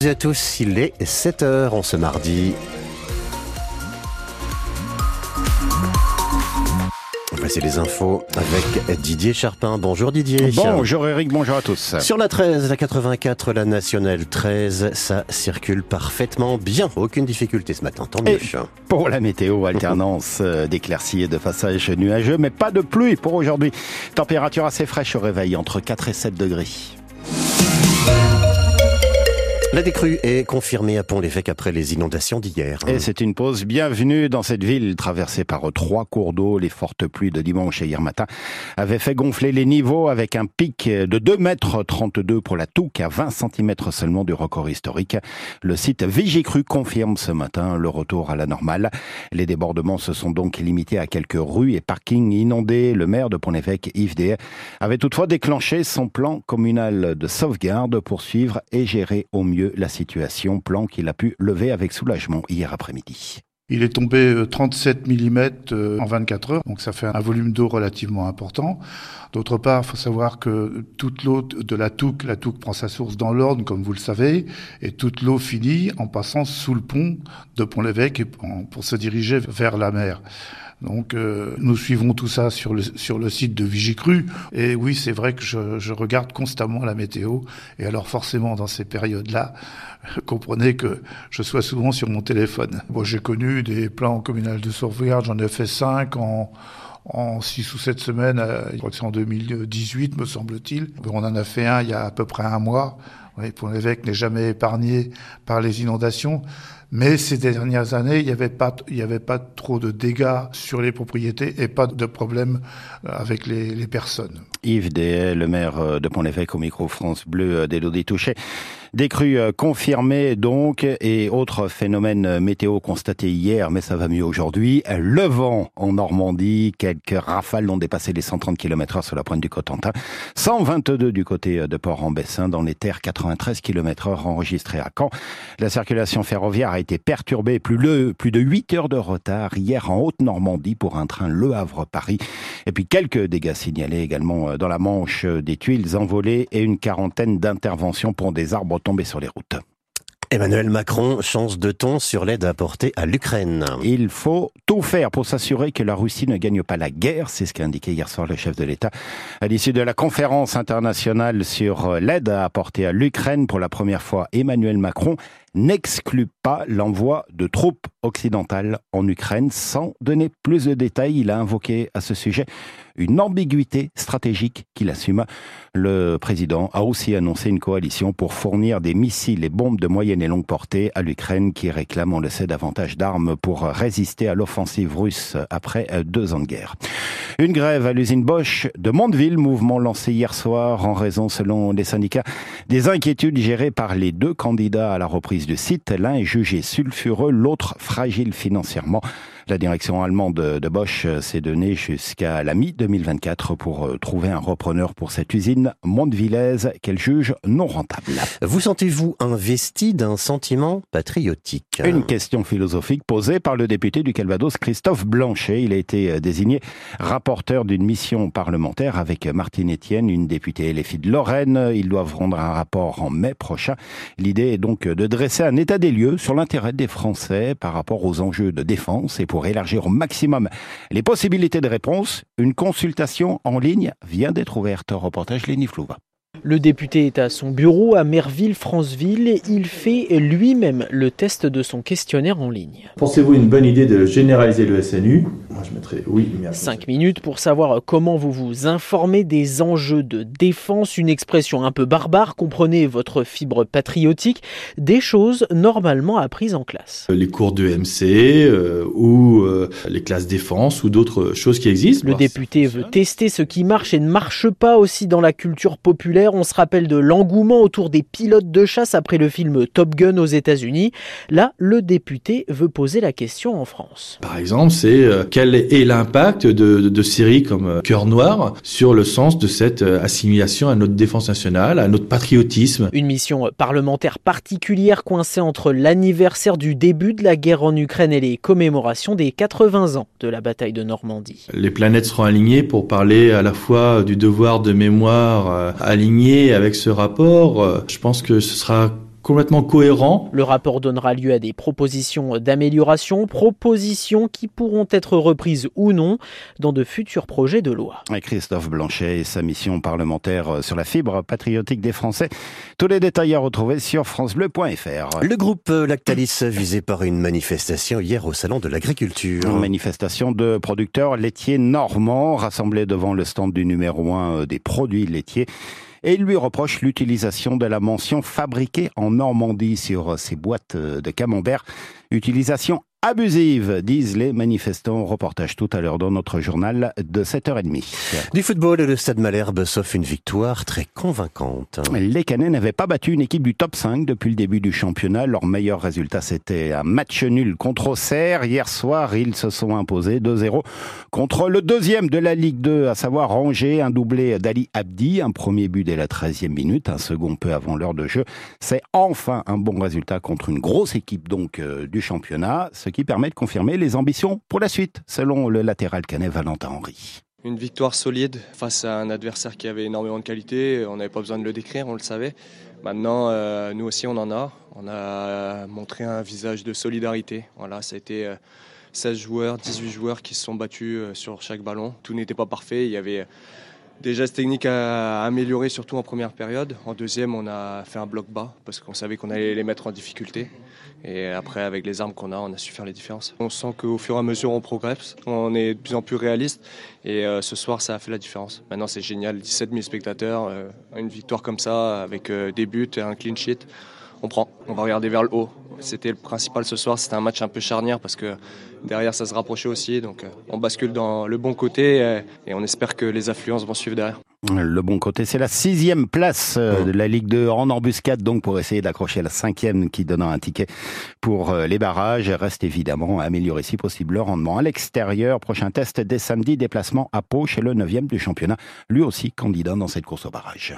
Bonjour à tous, il est 7h en ce mardi. Voici les infos avec Didier Charpin. Bonjour Didier. Bonjour Eric, bonjour à tous. Sur la 13, la 84, la nationale 13, ça circule parfaitement bien. Aucune difficulté ce matin, tant mieux. Et pour la météo, alternance euh, d'éclaircies et de passages nuageux, mais pas de pluie pour aujourd'hui. Température assez fraîche au réveil, entre 4 et 7 degrés. La décrue est confirmée à Pont-l'Évêque après les inondations d'hier. Et c'est une pause bienvenue dans cette ville traversée par trois cours d'eau. Les fortes pluies de dimanche et hier matin avaient fait gonfler les niveaux avec un pic de 2 mètres 32 pour la Touque à 20 cm seulement du record historique. Le site Vigicru confirme ce matin le retour à la normale. Les débordements se sont donc limités à quelques rues et parkings inondés. Le maire de Pont-l'Évêque, Yves Déhay, avait toutefois déclenché son plan communal de sauvegarde pour suivre et gérer au mieux la situation, plan qu'il a pu lever avec soulagement hier après-midi. Il est tombé 37 euh, mm euh, en 24 heures, donc ça fait un volume d'eau relativement important. D'autre part, il faut savoir que toute l'eau de la Touque, la Touque prend sa source dans l'Orne, comme vous le savez, et toute l'eau finit en passant sous le pont de Pont-l'Évêque pour se diriger vers la mer. Donc euh, nous suivons tout ça sur le, sur le site de Vigicru. Et oui, c'est vrai que je, je, regarde constamment la météo. Et alors forcément, dans ces périodes-là, comprenez que je sois souvent sur mon téléphone. Bon, j'ai connu des plans communaux de sauvegarde, j'en ai fait cinq en en six ou sept semaines, euh, je crois que c'est en 2018, me semble-t-il. On en a fait un il y a à peu près un mois. Oui, pour l'évêque n'est jamais épargné par les inondations. Mais ces dernières années, il n'y avait pas, trop de dégâts sur les propriétés et pas de problème euh, avec les, personnes. Yves Dehaye, le maire euh, de Pont-l'Évêque au micro France Bleu d'Elodie Touché. Des crues euh, confirmées donc et autres phénomènes météo constatés hier, mais ça va mieux aujourd'hui. Le vent en Normandie, quelques rafales ont dépassé les 130 km heure sur la pointe du Cotentin. 122 du côté de Port-en-Bessin, dans les terres 93 km heure enregistrées à Caen. La circulation ferroviaire a été perturbée, plus, le, plus de 8 heures de retard hier en Haute-Normandie pour un train Le Havre-Paris. Et puis quelques dégâts signalés également dans la Manche, des tuiles envolées et une quarantaine d'interventions pour des arbres tomber sur les routes. Emmanuel Macron change de ton sur l'aide apportée à l'Ukraine. Il faut tout faire pour s'assurer que la Russie ne gagne pas la guerre, c'est ce qu'a indiqué hier soir le chef de l'État à l'issue de la conférence internationale sur l'aide apportée à l'Ukraine pour la première fois. Emmanuel Macron n'exclut pas l'envoi de troupes occidentales en Ukraine sans donner plus de détails. Il a invoqué à ce sujet une ambiguïté stratégique qu'il assume. Le président a aussi annoncé une coalition pour fournir des missiles et bombes de moyenne et longue portée à l'Ukraine qui réclame, on le sait, davantage d'armes pour résister à l'offensive russe après deux ans de guerre. Une grève à l'usine Bosch de Mondeville, mouvement lancé hier soir en raison, selon les syndicats, des inquiétudes gérées par les deux candidats à la reprise du site. L'un est jugé sulfureux, l'autre fragile financièrement. La direction allemande de Bosch s'est donnée jusqu'à la mi-2024 pour euh, trouver un repreneur pour cette usine mondevillaise qu'elle juge non rentable. Vous sentez-vous investi d'un sentiment patriotique? Une question philosophique posée par le député du Calvados, Christophe Blanchet. Il a été euh, désigné rapporteur d'une mission parlementaire avec Martine Etienne, une députée LFI de Lorraine. Ils doivent rendre un rapport en mai prochain. L'idée est donc de dresser un état des lieux sur l'intérêt des Français par rapport aux enjeux de défense et pour pour élargir au maximum les possibilités de réponse, une consultation en ligne vient d'être ouverte. Reportage Léni Flouva. Le député est à son bureau à Merville-Franceville et il fait lui-même le test de son questionnaire en ligne. Pensez-vous une bonne idée de généraliser le SNU Moi je mettrais oui. Mais 5 minutes pour savoir comment vous vous informez des enjeux de défense, une expression un peu barbare, comprenez votre fibre patriotique, des choses normalement apprises en classe. Les cours de MC euh, ou euh, les classes défense ou d'autres choses qui existent. Le député veut tester ce qui marche et ne marche pas aussi dans la culture populaire on se rappelle de l'engouement autour des pilotes de chasse après le film Top Gun aux États-Unis. Là, le député veut poser la question en France. Par exemple, c'est euh, quel est l'impact de, séries comme euh, Cœur Noir sur le sens de cette euh, assimilation à notre défense nationale, à notre patriotisme? Une mission parlementaire particulière coincée entre l'anniversaire du début de la guerre en Ukraine et les commémorations des 80 ans de la bataille de Normandie. Les planètes seront alignées pour parler à la fois du devoir de mémoire aligné avec ce rapport, euh, je pense que ce sera complètement cohérent. Le rapport donnera lieu à des propositions d'amélioration, propositions qui pourront être reprises ou non dans de futurs projets de loi. Christophe Blanchet et sa mission parlementaire sur la fibre patriotique des Français. Tous les détails à retrouver sur francebleu.fr. Le groupe Lactalis visé par une manifestation hier au salon de l'agriculture. Une manifestation de producteurs laitiers normands rassemblés devant le stand du numéro 1 des produits laitiers et il lui reproche l'utilisation de la mention fabriquée en Normandie sur ses boîtes de camembert, utilisation abusive, disent les manifestants. Reportage tout à l'heure dans notre journal de 7h30. Du football, le Stade Malherbe sauf une victoire très convaincante. Les Canets n'avaient pas battu une équipe du top 5 depuis le début du championnat. Leur meilleur résultat, c'était un match nul contre Auxerre. Hier soir, ils se sont imposés 2-0 contre le deuxième de la Ligue 2, à savoir Angers, un doublé d'Ali Abdi, un premier but dès la 13e minute, un second peu avant l'heure de jeu. C'est enfin un bon résultat contre une grosse équipe donc euh, du championnat ce qui permet de confirmer les ambitions pour la suite, selon le latéral canet Valentin Henry. Une victoire solide face à un adversaire qui avait énormément de qualité. On n'avait pas besoin de le décrire, on le savait. Maintenant, euh, nous aussi, on en a. On a montré un visage de solidarité. Voilà, ça a été 16 euh, joueurs, 18 joueurs qui se sont battus euh, sur chaque ballon. Tout n'était pas parfait. Il y avait des gestes techniques à améliorer, surtout en première période. En deuxième, on a fait un bloc bas parce qu'on savait qu'on allait les mettre en difficulté. Et après, avec les armes qu'on a, on a su faire les différences. On sent qu'au fur et à mesure, on progresse, on est de plus en plus réaliste. Et euh, ce soir, ça a fait la différence. Maintenant, c'est génial. 17 000 spectateurs, euh, une victoire comme ça, avec euh, des buts et un clean sheet. On prend, on va regarder vers le haut. C'était le principal ce soir, c'était un match un peu charnière parce que derrière ça se rapprochait aussi. Donc on bascule dans le bon côté et on espère que les affluences vont suivre derrière. Le bon côté, c'est la sixième place euh, de la Ligue 2 en embuscade, donc pour essayer d'accrocher la cinquième qui donnera un ticket pour euh, les barrages. Reste évidemment à améliorer si possible le rendement à l'extérieur. Prochain test dès samedi, déplacement à Pau chez le neuvième du championnat, lui aussi candidat dans cette course au barrage.